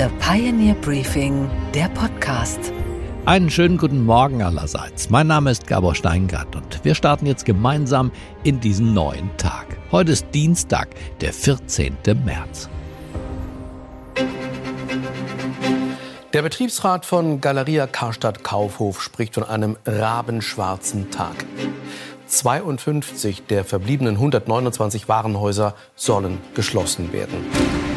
The Pioneer Briefing, der Podcast. Einen schönen guten Morgen allerseits. Mein Name ist Gabor Steingart und wir starten jetzt gemeinsam in diesen neuen Tag. Heute ist Dienstag, der 14. März. Der Betriebsrat von Galeria Karstadt Kaufhof spricht von einem rabenschwarzen Tag. 52 der verbliebenen 129 Warenhäuser sollen geschlossen werden.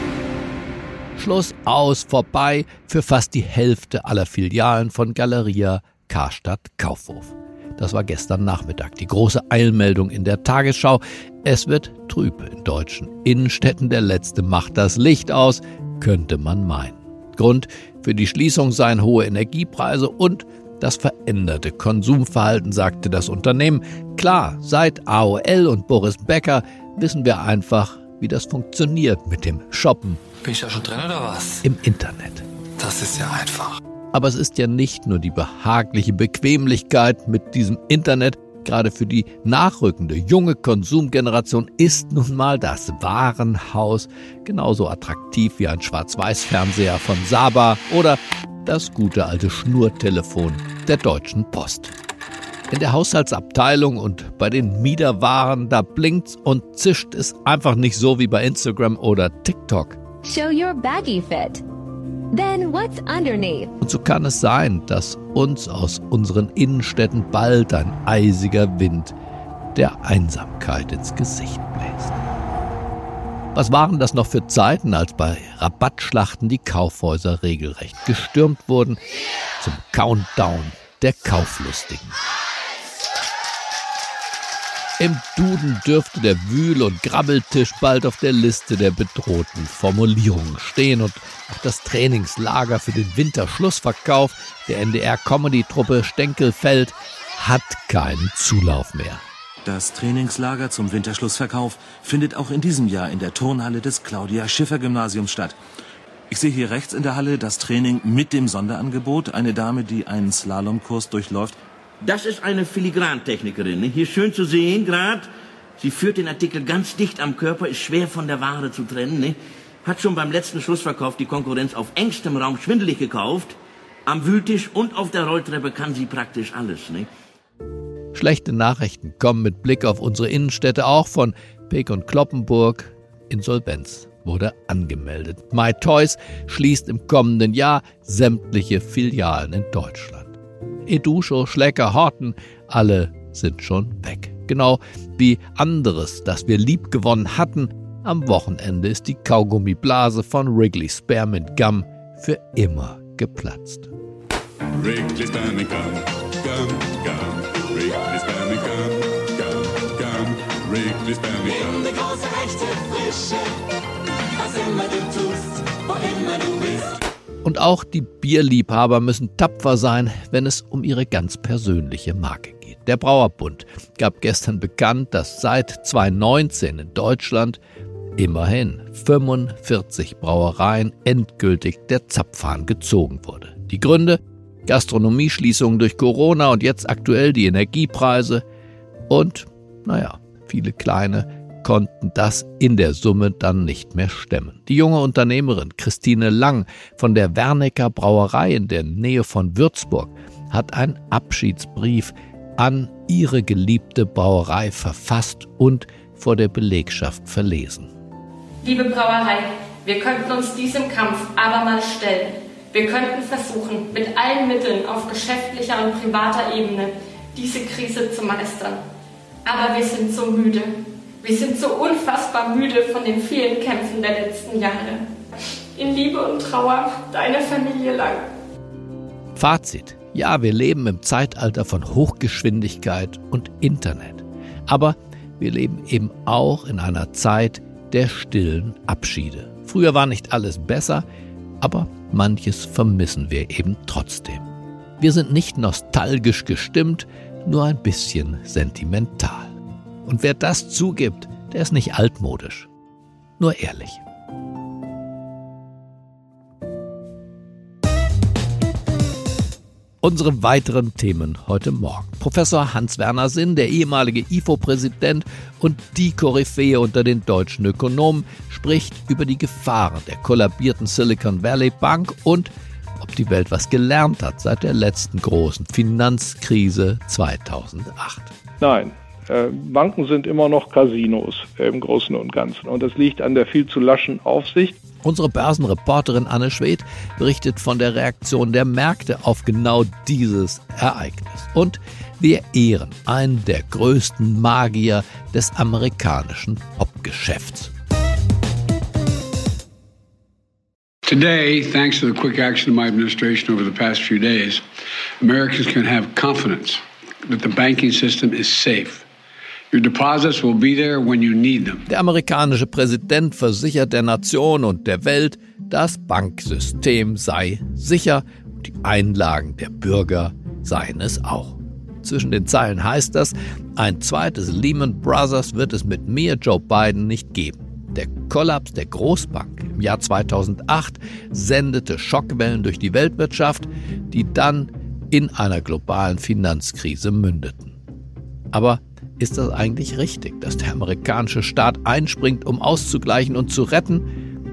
Schluss aus, vorbei für fast die Hälfte aller Filialen von Galeria Karstadt Kaufhof. Das war gestern Nachmittag die große Eilmeldung in der Tagesschau. Es wird trüb in deutschen Innenstädten. Der letzte macht das Licht aus, könnte man meinen. Grund für die Schließung seien hohe Energiepreise und das veränderte Konsumverhalten, sagte das Unternehmen. Klar, seit AOL und Boris Becker wissen wir einfach, wie das funktioniert mit dem Shoppen bin ich da schon drin oder was? Im Internet. Das ist ja einfach. Aber es ist ja nicht nur die behagliche Bequemlichkeit mit diesem Internet. Gerade für die nachrückende junge Konsumgeneration ist nun mal das Warenhaus genauso attraktiv wie ein Schwarz-Weiß-Fernseher von Saba oder das gute alte Schnurtelefon der Deutschen Post. In der Haushaltsabteilung und bei den Miederwaren, da blinkt's und zischt es einfach nicht so wie bei Instagram oder TikTok. Show your baggy fit. Then what's underneath? Und so kann es sein, dass uns aus unseren Innenstädten bald ein eisiger Wind der Einsamkeit ins Gesicht bläst. Was waren das noch für Zeiten, als bei Rabattschlachten die Kaufhäuser regelrecht gestürmt wurden zum Countdown der Kauflustigen? Im Duden dürfte der Wühl- und Grabbeltisch bald auf der Liste der bedrohten Formulierungen stehen und auch das Trainingslager für den Winterschlussverkauf der NDR-Comedy-Truppe Stenkelfeld hat keinen Zulauf mehr. Das Trainingslager zum Winterschlussverkauf findet auch in diesem Jahr in der Turnhalle des Claudia Schiffer Gymnasiums statt. Ich sehe hier rechts in der Halle das Training mit dem Sonderangebot. Eine Dame, die einen Slalomkurs durchläuft, das ist eine Filigrantechnikerin. Ne? Hier schön zu sehen, gerade. Sie führt den Artikel ganz dicht am Körper, ist schwer von der Ware zu trennen. Ne? Hat schon beim letzten Schlussverkauf die Konkurrenz auf engstem Raum schwindelig gekauft. Am Wühltisch und auf der Rolltreppe kann sie praktisch alles. Ne? Schlechte Nachrichten kommen mit Blick auf unsere Innenstädte auch von Peek und Kloppenburg. Insolvenz wurde angemeldet. My Toys schließt im kommenden Jahr sämtliche Filialen in Deutschland. Eduscho, Schlecker, Horten, alle sind schon weg. Genau wie anderes, das wir lieb gewonnen hatten. Am Wochenende ist die Kaugummiblase von Wrigley Spearmint Gum für immer geplatzt. Wrigley Spearmint Gum, Gum, Gum, Wrigley Spearmint Gum, Gum, Gum, Wrigley Spearmint Gum. Eine große echte Frische, was immer du tust, wo immer du bist. Und auch die Bierliebhaber müssen tapfer sein, wenn es um ihre ganz persönliche Marke geht. Der Brauerbund gab gestern bekannt, dass seit 2019 in Deutschland immerhin 45 Brauereien endgültig der Zapfhahn gezogen wurde. Die Gründe? Gastronomieschließungen durch Corona und jetzt aktuell die Energiepreise und, naja, viele kleine konnten das in der Summe dann nicht mehr stemmen. Die junge Unternehmerin Christine Lang von der Wernecker Brauerei in der Nähe von Würzburg hat einen Abschiedsbrief an ihre geliebte Brauerei verfasst und vor der Belegschaft verlesen. Liebe Brauerei, wir könnten uns diesem Kampf abermals stellen. Wir könnten versuchen, mit allen Mitteln auf geschäftlicher und privater Ebene diese Krise zu meistern. Aber wir sind so müde. Wir sind so unfassbar müde von den vielen Kämpfen der letzten Jahre. In Liebe und Trauer, deine Familie lang. Fazit. Ja, wir leben im Zeitalter von Hochgeschwindigkeit und Internet. Aber wir leben eben auch in einer Zeit der stillen Abschiede. Früher war nicht alles besser, aber manches vermissen wir eben trotzdem. Wir sind nicht nostalgisch gestimmt, nur ein bisschen sentimental. Und wer das zugibt, der ist nicht altmodisch. Nur ehrlich. Unsere weiteren Themen heute Morgen. Professor Hans-Werner Sinn, der ehemalige IFO-Präsident und die Koryphäe unter den deutschen Ökonomen, spricht über die Gefahren der kollabierten Silicon Valley Bank und ob die Welt was gelernt hat seit der letzten großen Finanzkrise 2008. Nein, Banken sind immer noch Casinos im Großen und Ganzen. Und das liegt an der viel zu laschen Aufsicht. Unsere Börsenreporterin Anne Schwedt berichtet von der Reaktion der Märkte auf genau dieses Ereignis. Und wir ehren einen der größten Magier des amerikanischen Popgeschäfts. Today, thanks to the quick action of my administration over the past few days, Americans can have confidence that the banking system is safe. Der amerikanische Präsident versichert der Nation und der Welt, das Banksystem sei sicher und die Einlagen der Bürger seien es auch. Zwischen den Zeilen heißt das, ein zweites Lehman Brothers wird es mit mir, Joe Biden, nicht geben. Der Kollaps der Großbank im Jahr 2008 sendete Schockwellen durch die Weltwirtschaft, die dann in einer globalen Finanzkrise mündeten. Aber ist das eigentlich richtig, dass der amerikanische Staat einspringt, um auszugleichen und zu retten?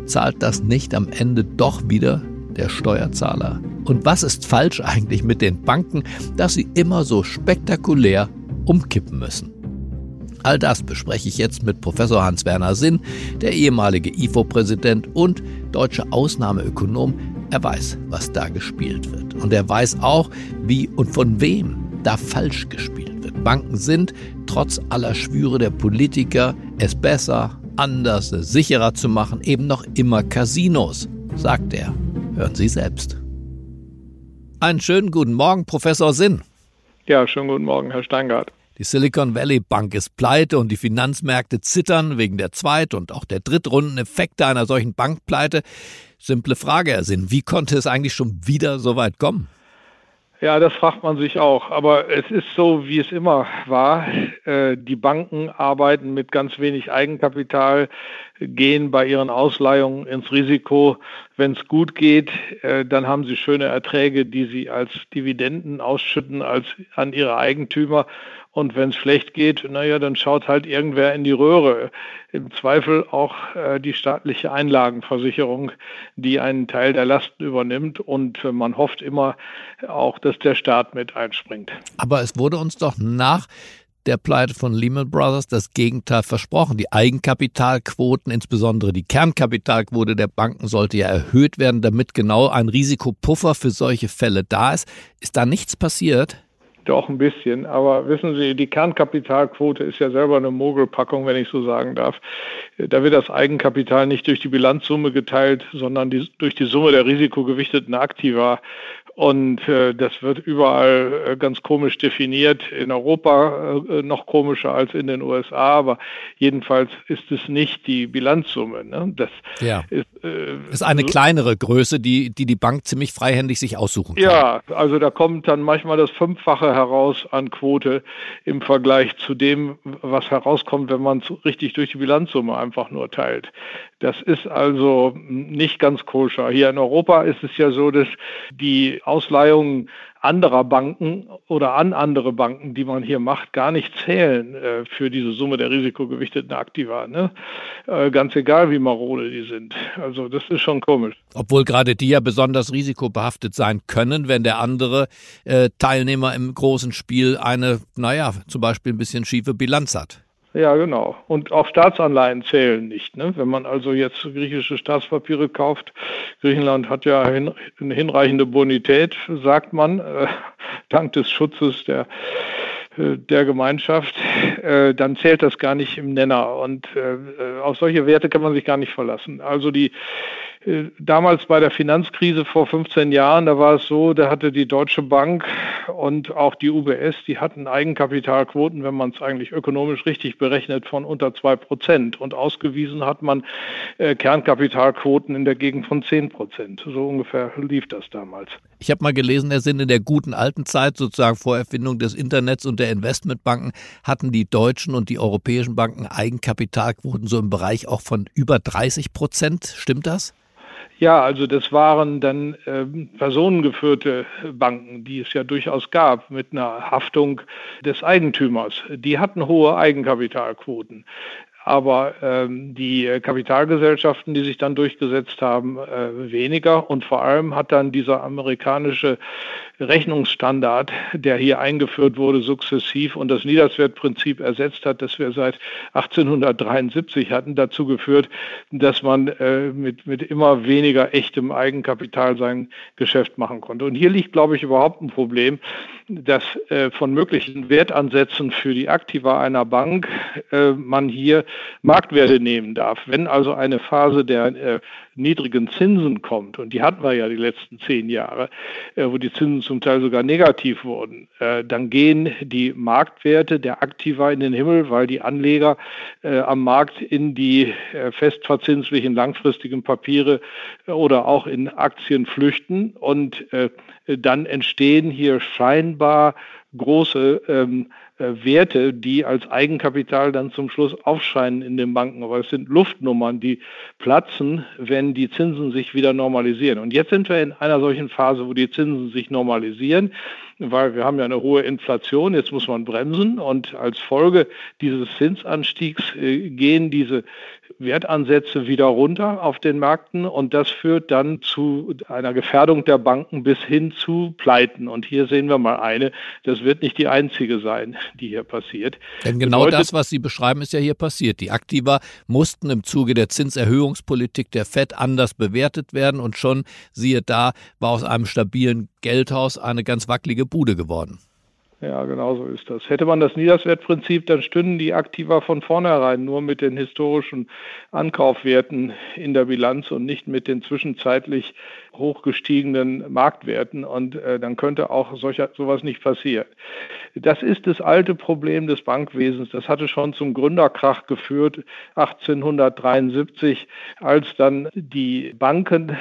Zahlt das nicht am Ende doch wieder der Steuerzahler? Und was ist falsch eigentlich mit den Banken, dass sie immer so spektakulär umkippen müssen? All das bespreche ich jetzt mit Professor Hans-Werner Sinn, der ehemalige IFO-Präsident und deutsche Ausnahmeökonom. Er weiß, was da gespielt wird. Und er weiß auch, wie und von wem da falsch gespielt wird. Banken sind, trotz aller Schwüre der Politiker, es besser, anders, sicherer zu machen, eben noch immer Casinos, sagt er. Hören Sie selbst. Einen schönen guten Morgen, Professor Sinn. Ja, schönen guten Morgen, Herr Steingart. Die Silicon Valley Bank ist pleite und die Finanzmärkte zittern wegen der Zweit- und auch der Drittrundeneffekte einer solchen Bankpleite. Simple Frage, Herr Sinn, wie konnte es eigentlich schon wieder so weit kommen? Ja, das fragt man sich auch. Aber es ist so, wie es immer war. Äh, die Banken arbeiten mit ganz wenig Eigenkapital, gehen bei ihren Ausleihungen ins Risiko. Wenn es gut geht, äh, dann haben sie schöne Erträge, die sie als Dividenden ausschütten als an ihre Eigentümer. Und wenn es schlecht geht, naja, dann schaut halt irgendwer in die Röhre. Im Zweifel auch äh, die staatliche Einlagenversicherung, die einen Teil der Lasten übernimmt. Und äh, man hofft immer auch, dass der Staat mit einspringt. Aber es wurde uns doch nach der Pleite von Lehman Brothers das Gegenteil versprochen. Die Eigenkapitalquoten, insbesondere die Kernkapitalquote der Banken, sollte ja erhöht werden, damit genau ein Risikopuffer für solche Fälle da ist. Ist da nichts passiert? Doch ein bisschen, aber wissen Sie, die Kernkapitalquote ist ja selber eine Mogelpackung, wenn ich so sagen darf. Da wird das Eigenkapital nicht durch die Bilanzsumme geteilt, sondern die, durch die Summe der risikogewichteten Aktiva. Und äh, das wird überall äh, ganz komisch definiert. In Europa äh, noch komischer als in den USA, aber jedenfalls ist es nicht die Bilanzsumme. Ne? Das ja. ist, äh, ist eine kleinere Größe, die, die die Bank ziemlich freihändig sich aussuchen kann. Ja, also da kommt dann manchmal das Fünffache heraus an Quote im Vergleich zu dem, was herauskommt, wenn man es richtig durch die Bilanzsumme einfach nur teilt. Das ist also nicht ganz koscher. Hier in Europa ist es ja so, dass die Ausleihungen anderer Banken oder an andere Banken, die man hier macht, gar nicht zählen äh, für diese Summe der risikogewichteten Aktiva. Ne? Äh, ganz egal, wie marode die sind. Also das ist schon komisch. Obwohl gerade die ja besonders risikobehaftet sein können, wenn der andere äh, Teilnehmer im großen Spiel eine, naja, zum Beispiel ein bisschen schiefe Bilanz hat. Ja, genau. Und auch Staatsanleihen zählen nicht. Ne? Wenn man also jetzt griechische Staatspapiere kauft, Griechenland hat ja hin, eine hinreichende Bonität, sagt man, äh, dank des Schutzes der äh, der Gemeinschaft, äh, dann zählt das gar nicht im Nenner. Und äh, äh auf solche Werte kann man sich gar nicht verlassen. Also die damals bei der Finanzkrise vor 15 Jahren, da war es so, da hatte die Deutsche Bank und auch die UBS, die hatten Eigenkapitalquoten, wenn man es eigentlich ökonomisch richtig berechnet, von unter zwei Prozent. Und ausgewiesen hat man äh, Kernkapitalquoten in der Gegend von 10 Prozent. So ungefähr lief das damals. Ich habe mal gelesen, er sind in der guten alten Zeit, sozusagen vor Erfindung des Internets und der Investmentbanken, hatten die deutschen und die europäischen Banken Eigenkapitalquoten so im Bereich auch von über 30 Prozent. Stimmt das? Ja, also das waren dann äh, personengeführte Banken, die es ja durchaus gab, mit einer Haftung des Eigentümers. Die hatten hohe Eigenkapitalquoten. Aber ähm, die Kapitalgesellschaften, die sich dann durchgesetzt haben, äh, weniger. Und vor allem hat dann dieser amerikanische Rechnungsstandard, der hier eingeführt wurde, sukzessiv und das Niederswertprinzip ersetzt hat, das wir seit 1873 hatten, dazu geführt, dass man äh, mit, mit immer weniger echtem Eigenkapital sein Geschäft machen konnte. Und hier liegt, glaube ich, überhaupt ein Problem, dass äh, von möglichen Wertansätzen für die Aktiva einer Bank äh, man hier Marktwerte nehmen darf. Wenn also eine Phase der äh, niedrigen Zinsen kommt, und die hatten wir ja die letzten zehn Jahre, äh, wo die Zinsen zum Teil sogar negativ wurden, äh, dann gehen die Marktwerte der Aktiva in den Himmel, weil die Anleger äh, am Markt in die festverzinslichen langfristigen Papiere oder auch in Aktien flüchten. Und dann entstehen hier scheinbar große ähm, äh, Werte, die als Eigenkapital dann zum Schluss aufscheinen in den Banken. Aber es sind Luftnummern, die platzen, wenn die Zinsen sich wieder normalisieren. Und jetzt sind wir in einer solchen Phase, wo die Zinsen sich normalisieren, weil wir haben ja eine hohe Inflation. Jetzt muss man bremsen. Und als Folge dieses Zinsanstiegs äh, gehen diese Wertansätze wieder runter auf den Märkten und das führt dann zu einer Gefährdung der Banken bis hin zu Pleiten. Und hier sehen wir mal eine, das wird nicht die einzige sein, die hier passiert. Denn genau Bedeutet, das, was Sie beschreiben, ist ja hier passiert. Die Aktiva mussten im Zuge der Zinserhöhungspolitik der FED anders bewertet werden und schon, siehe da, war aus einem stabilen Geldhaus eine ganz wackelige Bude geworden. Ja, genau so ist das. Hätte man das Niederswertprinzip, dann stünden die Aktiva von vornherein nur mit den historischen Ankaufwerten in der Bilanz und nicht mit den zwischenzeitlich hochgestiegenen Marktwerten. Und äh, dann könnte auch solcher, sowas nicht passieren. Das ist das alte Problem des Bankwesens. Das hatte schon zum Gründerkrach geführt 1873, als dann die Banken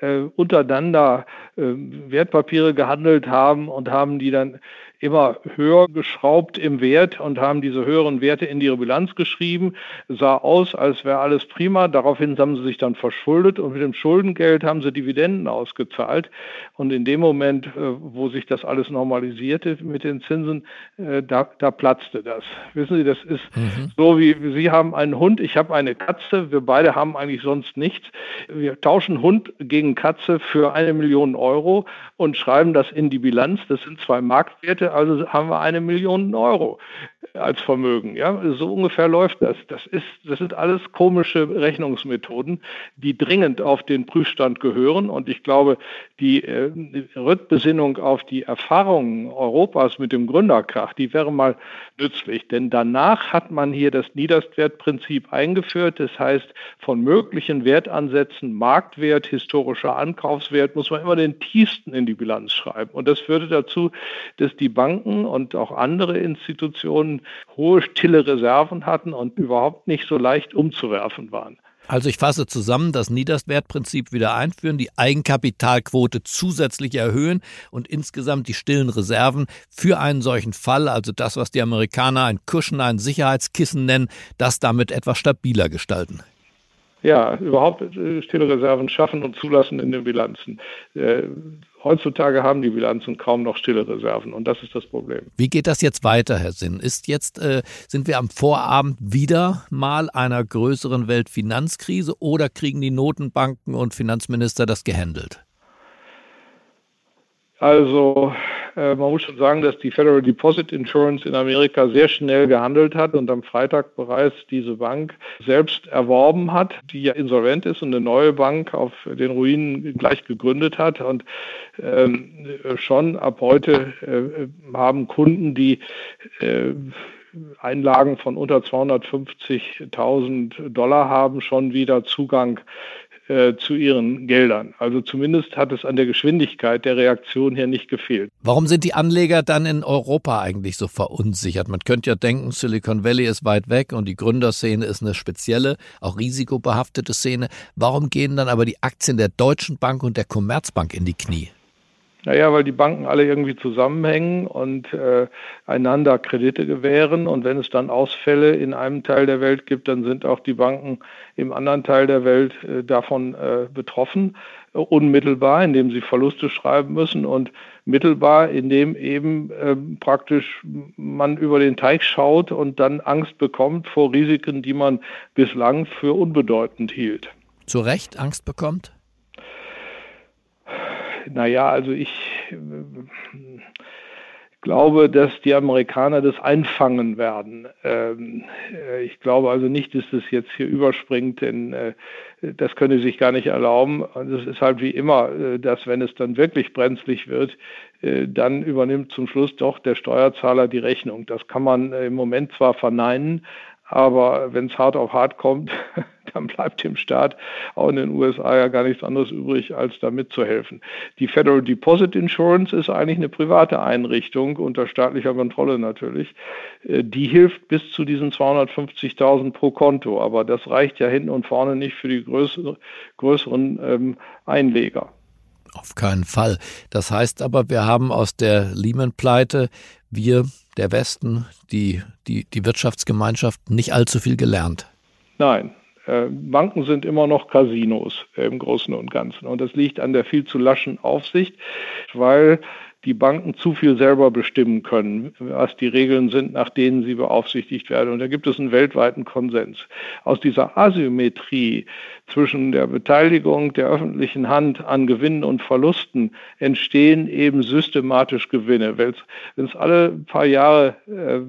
äh, untereinander äh, Wertpapiere gehandelt haben und haben die dann immer höher geschraubt im Wert und haben diese höheren Werte in ihre Bilanz geschrieben. Sah aus, als wäre alles prima. Daraufhin haben sie sich dann verschuldet und mit dem Schuldengeld haben sie Dividenden ausgezahlt. Und in dem Moment, äh, wo sich das alles normalisierte mit den Zinsen, äh, da, da platzte das. Wissen Sie, das ist mhm. so wie Sie haben einen Hund, ich habe eine Katze. Wir beide haben eigentlich sonst nichts. Wir tauschen Hund gegen Katze für eine Million Euro und schreiben das in die Bilanz. Das sind zwei Marktwerte also haben wir eine Million Euro als Vermögen. Ja, so ungefähr läuft das. Das ist, das sind alles komische Rechnungsmethoden, die dringend auf den Prüfstand gehören. Und ich glaube, die äh, Rückbesinnung auf die Erfahrungen Europas mit dem Gründerkrach, die wäre mal nützlich. Denn danach hat man hier das Niederstwertprinzip eingeführt. Das heißt, von möglichen Wertansätzen, Marktwert, historischer Ankaufswert, muss man immer den tiefsten in die Bilanz schreiben. Und das führte dazu, dass die Banken und auch andere Institutionen hohe stille Reserven hatten und überhaupt nicht so leicht umzuwerfen waren. Also ich fasse zusammen, das Niederswertprinzip wieder einführen, die Eigenkapitalquote zusätzlich erhöhen und insgesamt die stillen Reserven für einen solchen Fall, also das, was die Amerikaner ein Cushion, ein Sicherheitskissen nennen, das damit etwas stabiler gestalten. Ja, überhaupt äh, stille Reserven schaffen und zulassen in den Bilanzen. Heutzutage haben die Bilanzen kaum noch stille Reserven und das ist das Problem. Wie geht das jetzt weiter, Herr Sinn? Ist jetzt, äh, sind wir am Vorabend wieder mal einer größeren Weltfinanzkrise oder kriegen die Notenbanken und Finanzminister das gehandelt? Also man muss schon sagen, dass die Federal Deposit Insurance in Amerika sehr schnell gehandelt hat und am Freitag bereits diese Bank selbst erworben hat, die ja insolvent ist und eine neue Bank auf den Ruinen gleich gegründet hat. Und ähm, schon ab heute äh, haben Kunden, die äh, Einlagen von unter 250.000 Dollar haben, schon wieder Zugang äh, zu ihren Geldern. Also zumindest hat es an der Geschwindigkeit der Reaktion hier nicht gefehlt. Warum sind die Anleger dann in Europa eigentlich so verunsichert? Man könnte ja denken, Silicon Valley ist weit weg und die Gründerszene ist eine spezielle, auch risikobehaftete Szene. Warum gehen dann aber die Aktien der Deutschen Bank und der Commerzbank in die Knie? Naja, weil die Banken alle irgendwie zusammenhängen und äh, einander Kredite gewähren. Und wenn es dann Ausfälle in einem Teil der Welt gibt, dann sind auch die Banken im anderen Teil der Welt äh, davon äh, betroffen. unmittelbar, indem sie Verluste schreiben müssen und mittelbar, indem eben äh, praktisch man über den Teich schaut und dann Angst bekommt vor Risiken, die man bislang für unbedeutend hielt. Zu Recht Angst bekommt? Naja, also ich äh, glaube, dass die Amerikaner das einfangen werden. Ähm, äh, ich glaube also nicht, dass das jetzt hier überspringt, denn äh, das könne sich gar nicht erlauben. Und es ist halt wie immer, dass wenn es dann wirklich brenzlig wird, dann übernimmt zum Schluss doch der Steuerzahler die Rechnung. Das kann man im Moment zwar verneinen, aber wenn es hart auf hart kommt, dann bleibt dem Staat auch in den USA ja gar nichts anderes übrig, als da mitzuhelfen. Die Federal Deposit Insurance ist eigentlich eine private Einrichtung unter staatlicher Kontrolle natürlich. Äh, die hilft bis zu diesen 250.000 pro Konto, aber das reicht ja hinten und vorne nicht für die größere, größeren ähm, Einleger. Auf keinen Fall. Das heißt aber, wir haben aus der Lehman-Pleite, wir, der Westen, die, die, die Wirtschaftsgemeinschaft, nicht allzu viel gelernt. Nein, äh, Banken sind immer noch Casinos im Großen und Ganzen. Und das liegt an der viel zu laschen Aufsicht, weil die Banken zu viel selber bestimmen können, was die Regeln sind, nach denen sie beaufsichtigt werden. Und da gibt es einen weltweiten Konsens. Aus dieser Asymmetrie zwischen der Beteiligung der öffentlichen Hand an Gewinnen und Verlusten entstehen eben systematisch Gewinne. Wenn es alle paar Jahre äh,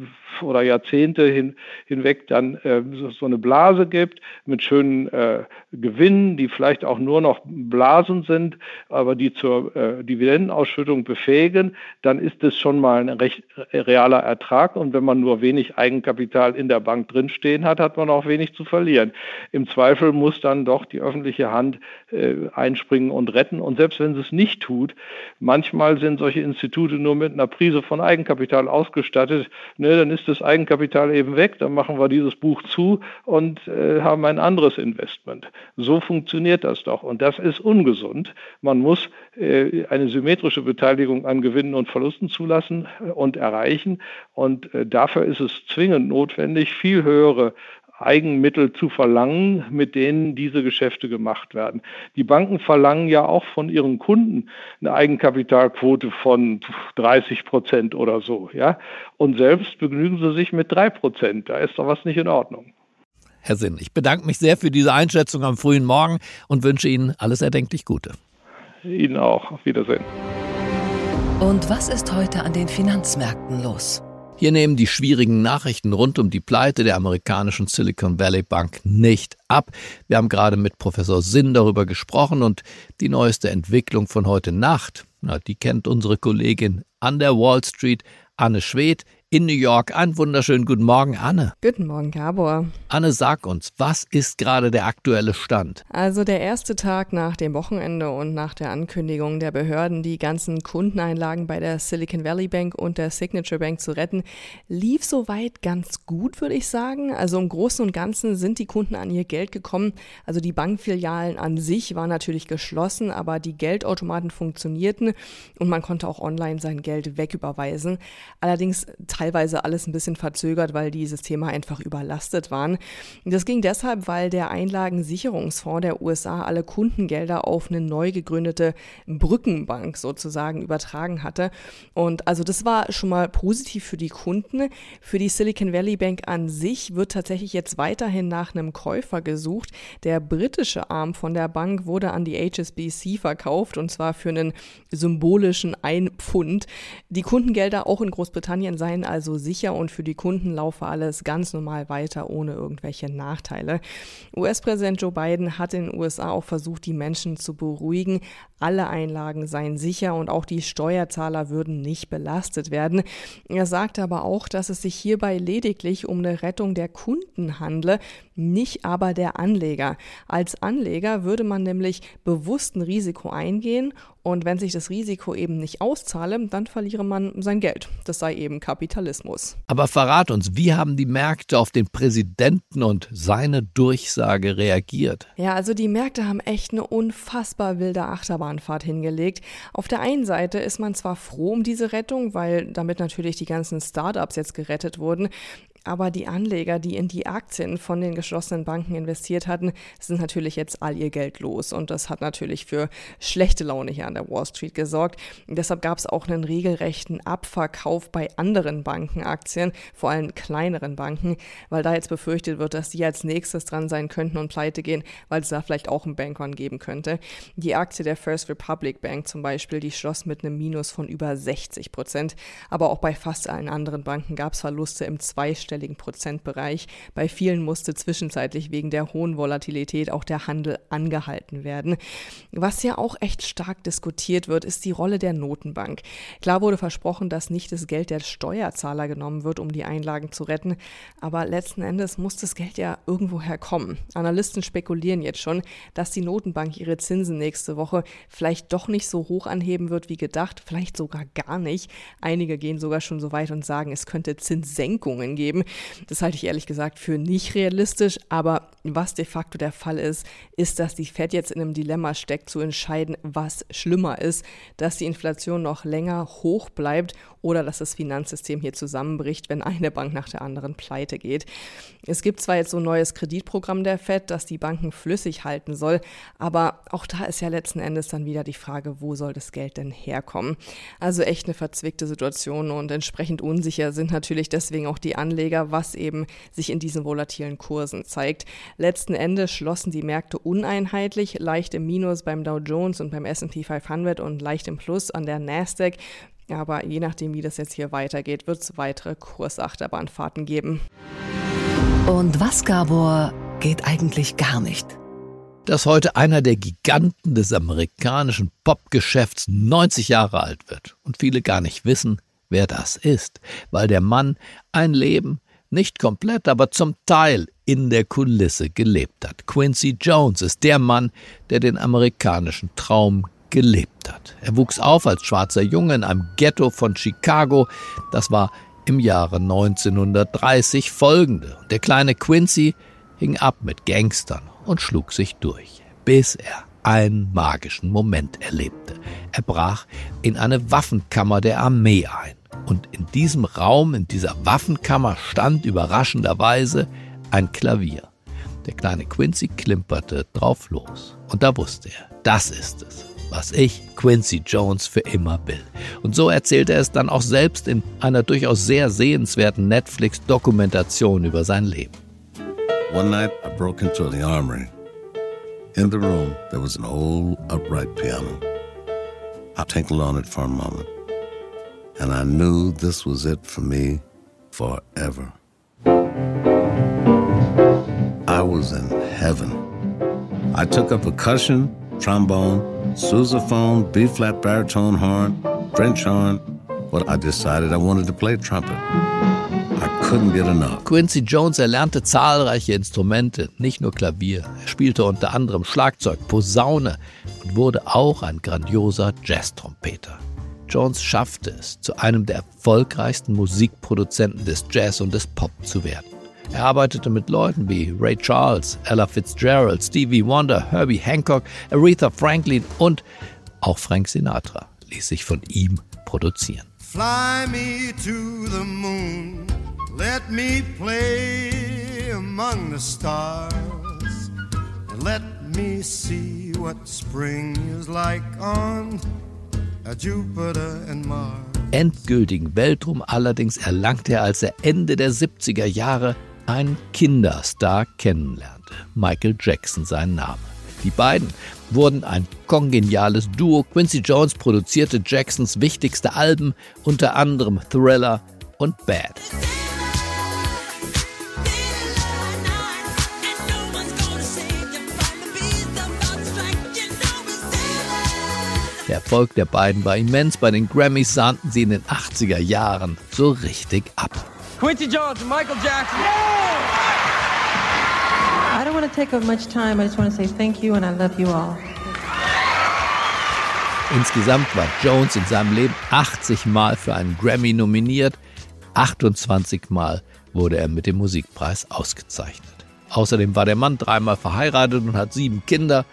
oder Jahrzehnte hin, hinweg dann äh, so eine Blase gibt mit schönen äh, Gewinnen, die vielleicht auch nur noch Blasen sind, aber die zur äh, Dividendenausschüttung befähigen, dann ist das schon mal ein recht realer Ertrag. Und wenn man nur wenig Eigenkapital in der Bank drinstehen hat, hat man auch wenig zu verlieren. Im Zweifel muss dann doch die öffentliche Hand äh, einspringen und retten. Und selbst wenn sie es nicht tut, manchmal sind solche Institute nur mit einer Prise von Eigenkapital ausgestattet, ne, dann ist das Eigenkapital eben weg, dann machen wir dieses Buch zu und äh, haben ein anderes Investment. So funktioniert das doch. Und das ist ungesund. Man muss äh, eine symmetrische Beteiligung an Gewinnen und Verlusten zulassen und erreichen. Und äh, dafür ist es zwingend notwendig, viel höhere Eigenmittel zu verlangen, mit denen diese Geschäfte gemacht werden. Die Banken verlangen ja auch von ihren Kunden eine Eigenkapitalquote von 30 Prozent oder so, ja. Und selbst begnügen sie sich mit drei Prozent. Da ist doch was nicht in Ordnung. Herr Sinn, ich bedanke mich sehr für diese Einschätzung am frühen Morgen und wünsche Ihnen alles erdenklich Gute. Ihnen auch. Auf Wiedersehen. Und was ist heute an den Finanzmärkten los? Hier nehmen die schwierigen Nachrichten rund um die Pleite der amerikanischen Silicon Valley Bank nicht ab. Wir haben gerade mit Professor Sinn darüber gesprochen und die neueste Entwicklung von heute Nacht, na, die kennt unsere Kollegin an der Wall Street, Anne Schwedt in New York. Einen wunderschönen guten Morgen, Anne. Guten Morgen, Gabor. Anne, sag uns, was ist gerade der aktuelle Stand? Also der erste Tag nach dem Wochenende und nach der Ankündigung der Behörden, die ganzen Kundeneinlagen bei der Silicon Valley Bank und der Signature Bank zu retten, lief soweit ganz gut, würde ich sagen. Also im Großen und Ganzen sind die Kunden an ihr Geld gekommen. Also die Bankfilialen an sich waren natürlich geschlossen, aber die Geldautomaten funktionierten und man konnte auch online sein Geld wegüberweisen. Allerdings teilweise alles ein bisschen verzögert, weil die Systeme einfach überlastet waren. Das ging deshalb, weil der Einlagensicherungsfonds der USA alle Kundengelder auf eine neu gegründete Brückenbank sozusagen übertragen hatte. Und also das war schon mal positiv für die Kunden. Für die Silicon Valley Bank an sich wird tatsächlich jetzt weiterhin nach einem Käufer gesucht. Der britische Arm von der Bank wurde an die HSBC verkauft und zwar für einen symbolischen 1 Pfund. Die Kundengelder auch in Großbritannien seien also sicher und für die Kunden laufe alles ganz normal weiter ohne irgendwelche Nachteile. US-Präsident Joe Biden hat in den USA auch versucht, die Menschen zu beruhigen. Alle Einlagen seien sicher und auch die Steuerzahler würden nicht belastet werden. Er sagte aber auch, dass es sich hierbei lediglich um eine Rettung der Kunden handle, nicht aber der Anleger. Als Anleger würde man nämlich bewusst ein Risiko eingehen Und wenn sich das Risiko eben nicht auszahle, dann verliere man sein Geld. Das sei eben Kapitalismus. Aber verrat uns, wie haben die Märkte auf den Präsidenten und seine Durchsage reagiert? Ja, also die Märkte haben echt eine unfassbar wilde Achterbahnfahrt hingelegt. Auf der einen Seite ist man zwar froh um diese Rettung, weil damit natürlich die ganzen Startups jetzt gerettet wurden. Aber die Anleger, die in die Aktien von den geschlossenen Banken investiert hatten, sind natürlich jetzt all ihr Geld los. Und das hat natürlich für schlechte Laune hier an der Wall Street gesorgt. Deshalb gab es auch einen regelrechten Abverkauf bei anderen Bankenaktien, vor allem kleineren Banken, weil da jetzt befürchtet wird, dass die als nächstes dran sein könnten und pleite gehen, weil es da vielleicht auch einen Bankrun geben könnte. Die Aktie der First Republic Bank zum Beispiel, die schloss mit einem Minus von über 60 Prozent. Aber auch bei fast allen anderen Banken gab es Verluste im zweistelligen zweistelligen Prozentbereich. Bei vielen musste zwischenzeitlich wegen der hohen Volatilität auch der Handel angehalten werden. Was ja auch echt stark diskutiert wird, ist die Rolle der Notenbank. Klar wurde versprochen, dass nicht das Geld der Steuerzahler genommen wird, um die Einlagen zu retten, aber letzten Endes muss das Geld ja irgendwoher kommen. Analysten spekulieren jetzt schon, dass die Notenbank ihre Zinsen nächste Woche vielleicht doch nicht so hoch anheben wird wie gedacht, vielleicht sogar gar nicht. Einige gehen sogar schon so weit und sagen, es könnte Zinssenkungen geben. Das halte ich ehrlich gesagt für nicht realistisch, aber was de facto der Fall ist, ist, dass die Fed jetzt in einem Dilemma steckt, zu entscheiden, was schlimmer ist, dass die Inflation noch länger hoch bleibt oder dass das Finanzsystem hier zusammenbricht, wenn eine Bank nach der anderen pleite geht. Es gibt zwar jetzt so ein neues Kreditprogramm der Fed, das die Banken flüssig halten soll, aber auch da ist ja letzten Endes dann wieder die Frage, wo soll das Geld denn herkommen? Also echt eine verzwickte Situation und entsprechend unsicher sind natürlich deswegen auch die Anleger, was eben sich in diesen volatilen Kursen zeigt. Letzten Endes schlossen die Märkte uneinheitlich, leicht im Minus beim Dow Jones und beim S&P 500 und leicht im Plus an der Nasdaq. Aber je nachdem, wie das jetzt hier weitergeht, wird es weitere Kursachterbahnfahrten geben. Und was, Gabor, geht eigentlich gar nicht? Dass heute einer der Giganten des amerikanischen Popgeschäfts 90 Jahre alt wird und viele gar nicht wissen, wer das ist, weil der Mann ein Leben nicht komplett, aber zum Teil in der Kulisse gelebt hat. Quincy Jones ist der Mann, der den amerikanischen Traum gelebt hat. Er wuchs auf als schwarzer Junge in einem Ghetto von Chicago. Das war im Jahre 1930 folgende. Der kleine Quincy hing ab mit Gangstern und schlug sich durch, bis er einen magischen Moment erlebte. Er brach in eine Waffenkammer der Armee ein. Und in diesem Raum, in dieser Waffenkammer stand überraschenderweise ein Klavier. Der kleine Quincy klimperte drauf los. Und da wusste er, das ist es was ich, Quincy Jones, für immer will. Und so erzählt er es dann auch selbst in einer durchaus sehr sehenswerten Netflix-Dokumentation über sein Leben. One night I broke into the armory. In the room there was an old upright piano. I tinkled on it for a moment. And I knew this was it for me forever. I was in heaven. I took up percussion, trombone, sousaphone, B flat baritone horn, French horn. Well, I decided I wanted to play trumpet. I couldn't get enough. Quincy Jones erlernte zahlreiche Instrumente, nicht nur Klavier. Er spielte unter anderem Schlagzeug, Posaune und wurde auch ein grandioser Jazztrompeter. Jones schaffte es, zu einem der erfolgreichsten Musikproduzenten des Jazz und des Pop zu werden. Er arbeitete mit Leuten wie Ray Charles, Ella Fitzgerald, Stevie Wonder, Herbie Hancock, Aretha Franklin und auch Frank Sinatra ließ sich von ihm produzieren. Fly me to the moon, let me play among the stars, and let me see what spring is like on. Endgültigen Weltruhm allerdings erlangte er, als er Ende der 70er Jahre einen Kinderstar kennenlernte. Michael Jackson sein Name. Die beiden wurden ein kongeniales Duo. Quincy Jones produzierte Jacksons wichtigste Alben, unter anderem Thriller und Bad. Der Erfolg der beiden war immens. Bei den Grammys sahnten sie in den 80er Jahren so richtig ab. Quincy Jones and Michael Jackson. I don't want to take up much time. I just want to say thank you and I love you all. Insgesamt war Jones in seinem Leben 80 Mal für einen Grammy nominiert, 28 Mal wurde er mit dem Musikpreis ausgezeichnet. Außerdem war der Mann dreimal verheiratet und hat sieben Kinder,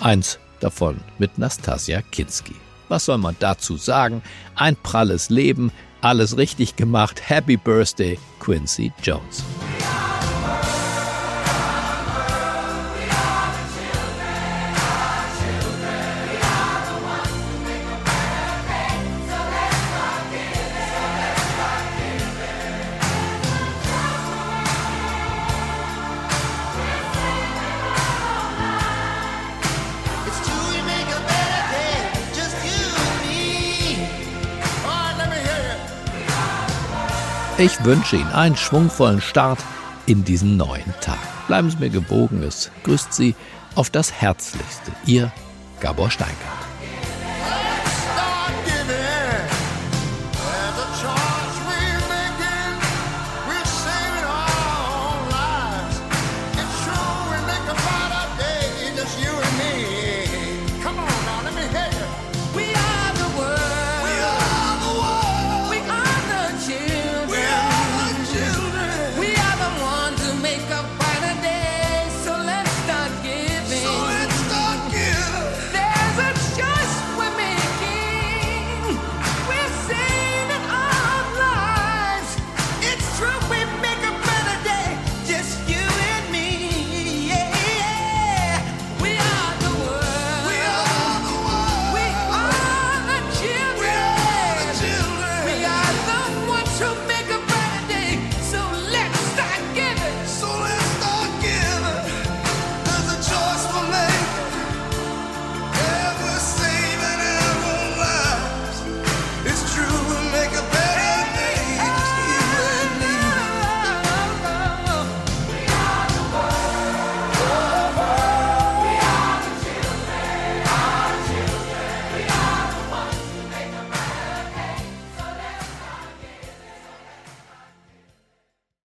eins davon mit Nastasia Kinski. Was soll man dazu sagen? Ein pralles Leben, alles richtig gemacht. Happy Birthday, Quincy Jones. Ich wünsche Ihnen einen schwungvollen Start in diesen neuen Tag. Bleiben Sie mir gebogen, es grüßt Sie auf das Herzlichste. Ihr Gabor Steinke.